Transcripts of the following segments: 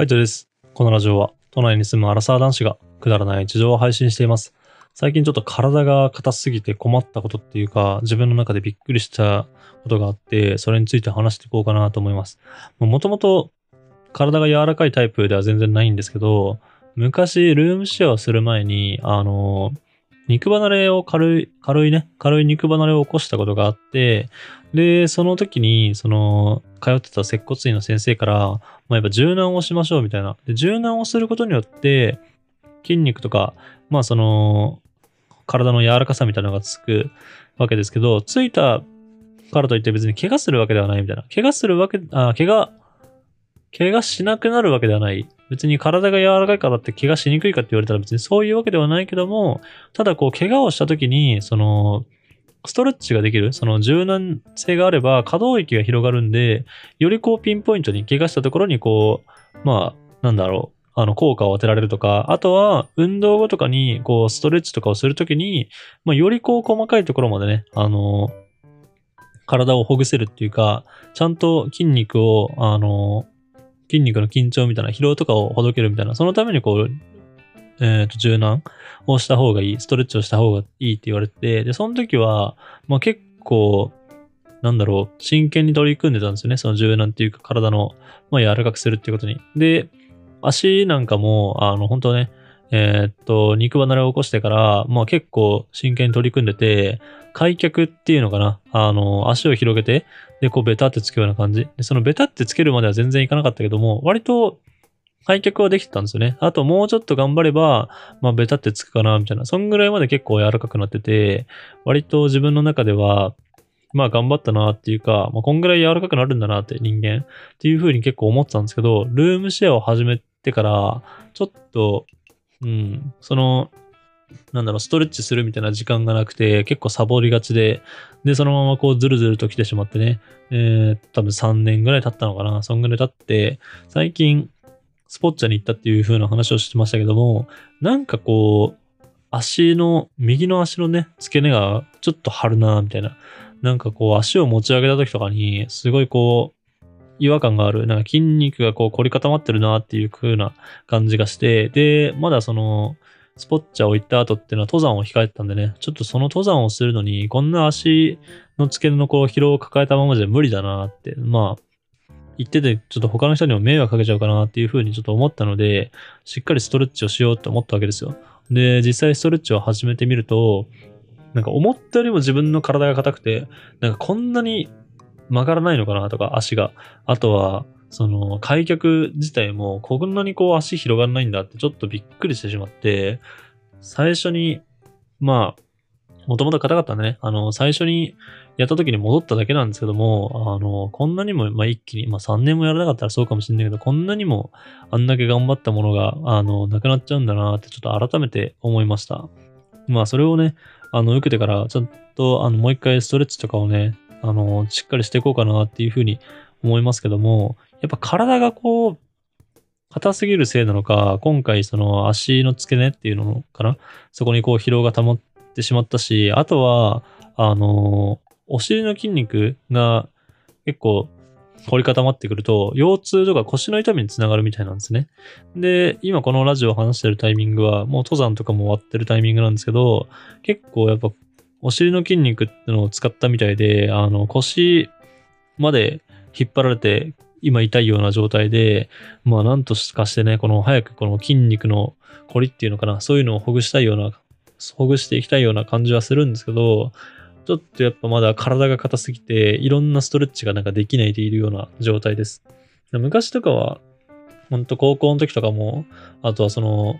カイトです。このラジオは都内に住むアラサー男子がくだらない事情を配信しています。最近ちょっと体が硬すぎて困ったことっていうか、自分の中でびっくりしたことがあって、それについて話していこうかなと思います。もともと体が柔らかいタイプでは全然ないんですけど、昔ルームシェアをする前に、あの、肉離れを軽い、軽いね、軽い肉離れを起こしたことがあって、で、その時に、その、通ってた接骨院の先生から、まあ、やっぱ柔軟をしましょうみたいな。で、柔軟をすることによって、筋肉とか、まあその、体の柔らかさみたいなのがつくわけですけど、ついたからといって別に怪我するわけではないみたいな。怪我するわけ、あ、怪我、怪我しなくなるわけではない。別に体が柔らかいからって怪我しにくいかって言われたら別にそういうわけではないけども、ただこう怪我をした時に、その、ストレッチができる、その柔軟性があれば可動域が広がるんで、よりこうピンポイントに怪我したところにこう、まあ、なんだろう、あの、効果を当てられるとか、あとは運動後とかにこうストレッチとかをするときに、まあ、よりこう細かいところまでね、あの、体をほぐせるっていうか、ちゃんと筋肉を、あの、筋肉の緊張みたいな疲労とかをほどけるみたいな、そのためにこう、えっ、と、柔軟をした方がいい、ストレッチをした方がいいって言われてて、で、その時は、まあ結構、なんだろう、真剣に取り組んでたんですよね。その柔軟っていうか体の、まあ柔らかくするっていうことに。で、足なんかも、あの、本当ね、えーっと、肉離れを起こしてから、まあ結構真剣に取り組んでて、開脚っていうのかなあの、足を広げて、で、こうベタってつくような感じ。で、そのベタってつけるまでは全然いかなかったけども、割と開脚はできてたんですよね。あともうちょっと頑張れば、まあベタってつくかな、みたいな。そんぐらいまで結構柔らかくなってて、割と自分の中では、まあ頑張ったなっていうか、まあこんぐらい柔らかくなるんだなって人間っていう風に結構思ってたんですけど、ルームシェアを始めてから、ちょっと、うん、その、なんだろう、ストレッチするみたいな時間がなくて、結構サボりがちで、で、そのままこうズルズルと来てしまってね、えー、多分3年ぐらい経ったのかな、そんぐらい経って、最近、スポッチャに行ったっていう風な話をしてましたけども、なんかこう、足の、右の足のね、付け根がちょっと張るな、みたいな。なんかこう、足を持ち上げた時とかに、すごいこう、違和感がある。なんか筋肉がこう凝り固まってるなっていう風な感じがして、で、まだその、スポッチャを行った後っていうのは登山を控えてたんでね、ちょっとその登山をするのに、こんな足の付け根のこう疲労を抱えたままじゃ無理だなって、まあ、言ってて、ちょっと他の人にも迷惑かけちゃうかなっていう風にちょっと思ったので、しっかりストレッチをしようって思ったわけですよ。で、実際ストレッチを始めてみると、なんか思ったよりも自分の体が硬くて、なんかこんなに曲がらないのかなとか、足が。あとは、その、開脚自体も、こんなにこう足広がらないんだってちょっとびっくりしてしまって、最初に、まあ、もともと硬かったんでね、あの、最初にやった時に戻っただけなんですけども、あの、こんなにも、まあ一気に、まあ3年もやらなかったらそうかもしれないけど、こんなにもあんだけ頑張ったものが、あの、なくなっちゃうんだなってちょっと改めて思いました。まあそれをね、あの、受けてから、ちょっと、あの、もう一回ストレッチとかをね、あの、しっかりしていこうかなっていうふうに思いますけども、やっぱ体がこう、硬すぎるせいなのか、今回その足の付け根っていうのかなそこにこう疲労が溜まってしまったし、あとは、あの、お尻の筋肉が結構凝り固まってくると、腰痛とか腰の痛みにつながるみたいなんですね。で、今このラジオを話してるタイミングは、もう登山とかも終わってるタイミングなんですけど、結構やっぱお尻の筋肉ってのを使ったみたいで、あの、腰まで引っ張られて、今痛いような状態で、まあなんとかしてね、この早くこの筋肉の凝りっていうのかな、そういうのをほぐしたいような、ほぐしていきたいような感じはするんですけど、ちょっとやっぱまだ体が硬すぎて、いろんなストレッチがなんかできないでいるような状態です。昔とかは、ほんと高校の時とかも、あとはその、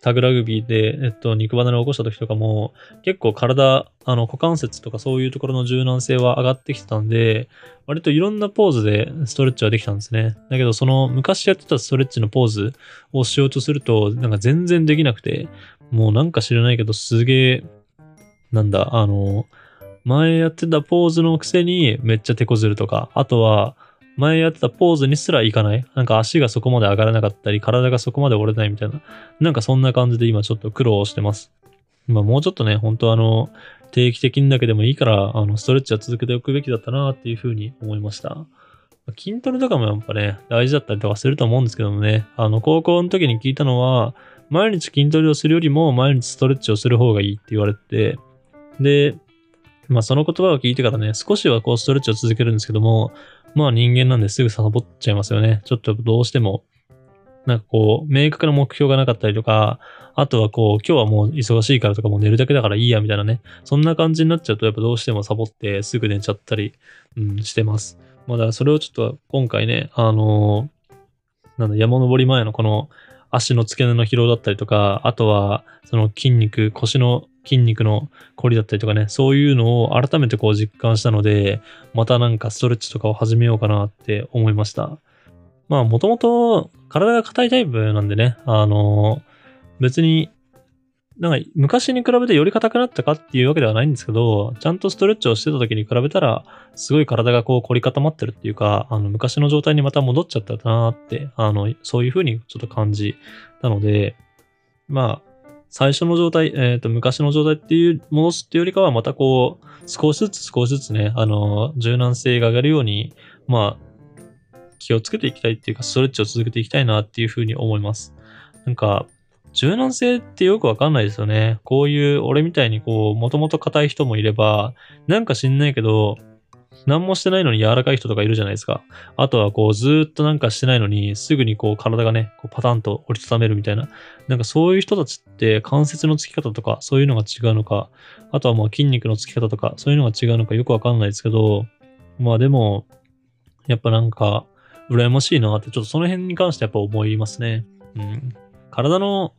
タグラグビーで、えっと、肉離れを起こした時とかも、結構体、あの、股関節とかそういうところの柔軟性は上がってきてたんで、割といろんなポーズでストレッチはできたんですね。だけど、その昔やってたストレッチのポーズをしようとすると、なんか全然できなくて、もうなんか知らないけど、すげえ、なんだ、あの、前やってたポーズのくせにめっちゃ手こずるとか、あとは、前やってたポーズにすらいかない？なんか足がそこまで上がらなかったり、体がそこまで折れないみたいな。なんかそんな感じで今ちょっと苦労してます。まあもうちょっとね、本当あの、定期的にだけでもいいから、あの、ストレッチは続けておくべきだったなっていうふうに思いました。筋トレとかもやっぱね、大事だったりとかすると思うんですけどもね、あの、高校の時に聞いたのは、毎日筋トレをするよりも毎日ストレッチをする方がいいって言われて、で、まあその言葉を聞いてからね、少しはこうストレッチを続けるんですけども、まあ人間なんですぐサボっちゃいますよね。ちょっとどうしても、なんかこう、明確な目標がなかったりとか、あとはこう、今日はもう忙しいからとかもう寝るだけだからいいやみたいなね、そんな感じになっちゃうとやっぱどうしてもサボってすぐ寝ちゃったり、うん、してます。まあだからそれをちょっと今回ね、あのー、なんだ、山登り前のこの足の付け根の疲労だったりとか、あとはその筋肉、腰の筋肉の凝りだったりとかね、そういうのを改めてこう実感したので、またなんかストレッチとかを始めようかなって思いました。まあもともと体が硬いタイプなんでね、あの、別になんか昔に比べてより硬くなったかっていうわけではないんですけど、ちゃんとストレッチをしてた時に比べたら、すごい体がこう凝り固まってるっていうか、あの昔の状態にまた戻っちゃったなーって、あの、そういう風にちょっと感じたので、まあ、最初の状態、えっ、ー、と、昔の状態っていう、戻すっていうよりかは、またこう、少しずつ少しずつね、あの、柔軟性が上がるように、まあ、気をつけていきたいっていうか、ストレッチを続けていきたいなっていうふうに思います。なんか、柔軟性ってよくわかんないですよね。こういう、俺みたいにこう、もともと硬い人もいれば、なんか知んないけど、何もしてないのに柔らかい人とかいるじゃないですか。あとはこうずっとなんかしてないのにすぐにこう体がね、こうパタンと折りたためるみたいな。なんかそういう人たちって関節のつき方とかそういうのが違うのか、あとはまあ筋肉のつき方とかそういうのが違うのかよくわかんないですけど、まあでも、やっぱなんか羨ましいなってちょっとその辺に関してやっぱ思いますね。うん。体の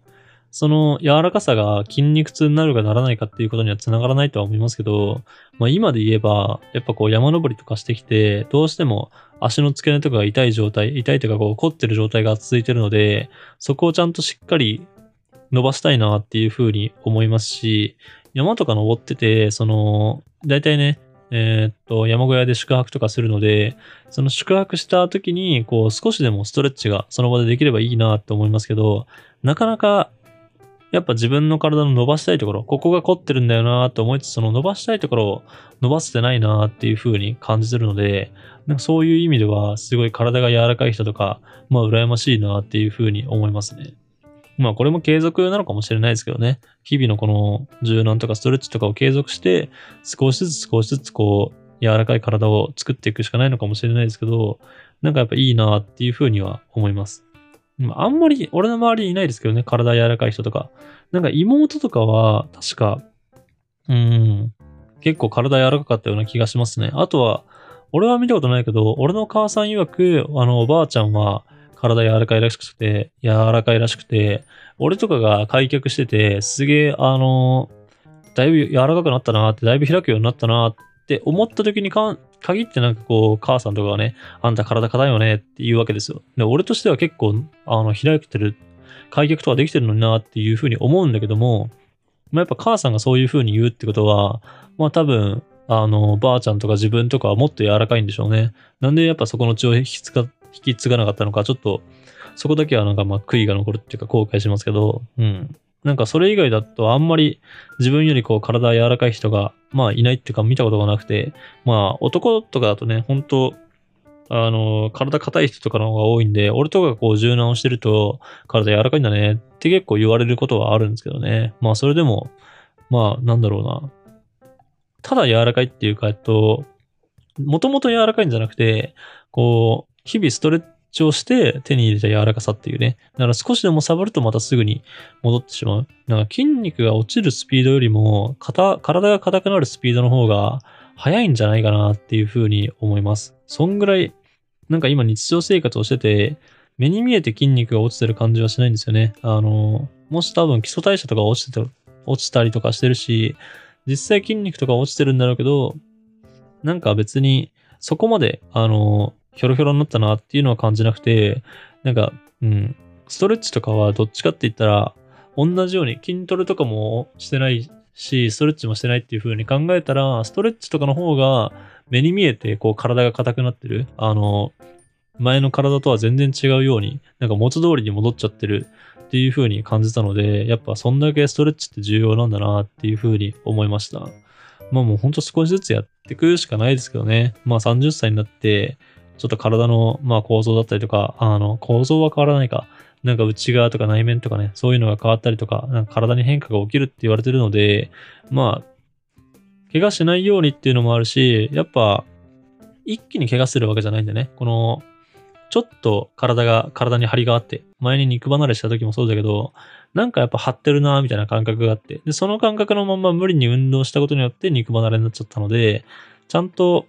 その柔らかさが筋肉痛になるかならないかっていうことには繋がらないとは思いますけど、まあ今で言えば、やっぱこう山登りとかしてきて、どうしても足の付け根とかが痛い状態、痛いというかこう凝ってる状態が続いてるので、そこをちゃんとしっかり伸ばしたいなっていうふうに思いますし、山とか登ってて、その、大体ね、えー、っと、山小屋で宿泊とかするので、その宿泊した時に、こう、少しでもストレッチがその場でできればいいなって思いますけど、なかなかやっぱ自分の体の伸ばしたいところ、ここが凝ってるんだよなと思いつつ、その伸ばしたいところを伸ばせてないなっていう風に感じてるので、なんかそういう意味では、すごい体が柔らかい人とか、まあ羨ましいなっていう風に思いますね。まあこれも継続なのかもしれないですけどね。日々のこの柔軟とかストレッチとかを継続して、少しずつ少しずつこう、柔らかい体を作っていくしかないのかもしれないですけど、なんかやっぱいいなっていう風には思います。あんまり、俺の周りいないですけどね、体柔らかい人とか。なんか妹とかは、確か、うん、結構体柔らかかったような気がしますね。あとは、俺は見たことないけど、俺の母さん曰く、あの、おばあちゃんは体柔らかいらしくて、柔らかいらしくて、俺とかが開脚してて、すげえ、あの、だいぶ柔らかくなったなって、だいぶ開くようになったなって思った時にか限ってなんかこう、母さんとかがね、あんた体硬いよねって言うわけですよ。で、俺としては結構、あの、開けてる、開脚とかできてるのになっていうふうに思うんだけども、まあ、やっぱ母さんがそういうふうに言うってことは、まあ多分、あの、ばあちゃんとか自分とかはもっと柔らかいんでしょうね。なんでやっぱそこの血を引き継が引き継がなかったのか、ちょっと、そこだけはなんかまあ悔いが残るっていうか後悔しますけど、うん。なんかそれ以外だとあんまり自分よりこう体柔らかい人がまあいないっていうか見たことがなくて、まあ男とかだとね、本当あの、体硬い人とかの方が多いんで、俺とかがこう柔軟をしてると体柔らかいんだねって結構言われることはあるんですけどね。まあそれでも、まあなんだろうな。ただ柔らかいっていうか、えっと、もともと柔らかいんじゃなくて、こう、日々ストレッチをして手に入れた柔らかさっていうね。だから少しでも触るとまたすぐに戻ってしまう。なんか筋肉が落ちるスピードよりも、体が硬くなるスピードの方が速いんじゃないかなっていうふうに思います。そんぐらい、なんか今日常生活をしてて、目に見えて筋肉が落ちてる感じはしないんですよね。あの、もし多分基礎代謝とか落ちてた、落ちたりとかしてるし、実際筋肉とか落ちてるんだろうけど、なんか別にそこまで、あの、ひょろひょろになったなっていうのは感じなくて、なんか、うん、ストレッチとかはどっちかって言ったら、同じように筋トレとかもしてないし、ストレッチもしてないっていう風に考えたら、ストレッチとかの方が目に見えてこう体が硬くなってる。あの、前の体とは全然違うように、なんか元通りに戻っちゃってるっていう風に感じたので、やっぱそんだけストレッチって重要なんだなっていう風に思いました。まあもうほんと少しずつやっていくしかないですけどね。まあ30歳になって、ちょっと体の、まあ、構造だったりとか、あの、構造は変わらないか。なんか内側とか内面とかね、そういうのが変わったりとか、なんか体に変化が起きるって言われてるので、まあ、怪我しないようにっていうのもあるし、やっぱ、一気に怪我するわけじゃないんでね、この、ちょっと体が、体に張りがあって、前に肉離れした時もそうだけど、なんかやっぱ張ってるなみたいな感覚があって、で、その感覚のまま無理に運動したことによって肉離れになっちゃったので、ちゃんと、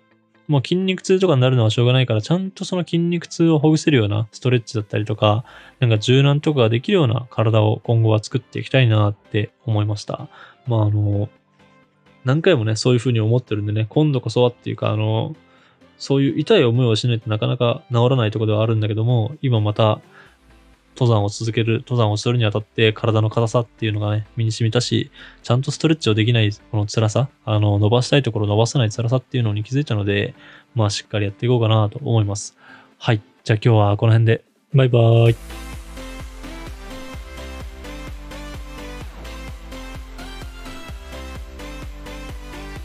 もう筋肉痛とかになるのはしょうがないから、ちゃんとその筋肉痛をほぐせるようなストレッチだったりとか、なんか柔軟とかができるような体を今後は作っていきたいなって思いました。まああの、何回もね、そういうふうに思ってるんでね、今度こそはっていうか、あの、そういう痛い思いをしないとなかなか治らないところではあるんだけども、今また登山を続ける、登山をするにあたって体の硬さっていうのがね、身に染みたし、ちゃんとストレッチをできないこの辛さ、あの、伸ばしたいところ伸ばさない辛さっていうのに気づいたので、まあしっかりやっていこうかなと思います。はい。じゃあ今日はこの辺で、バイバーイ。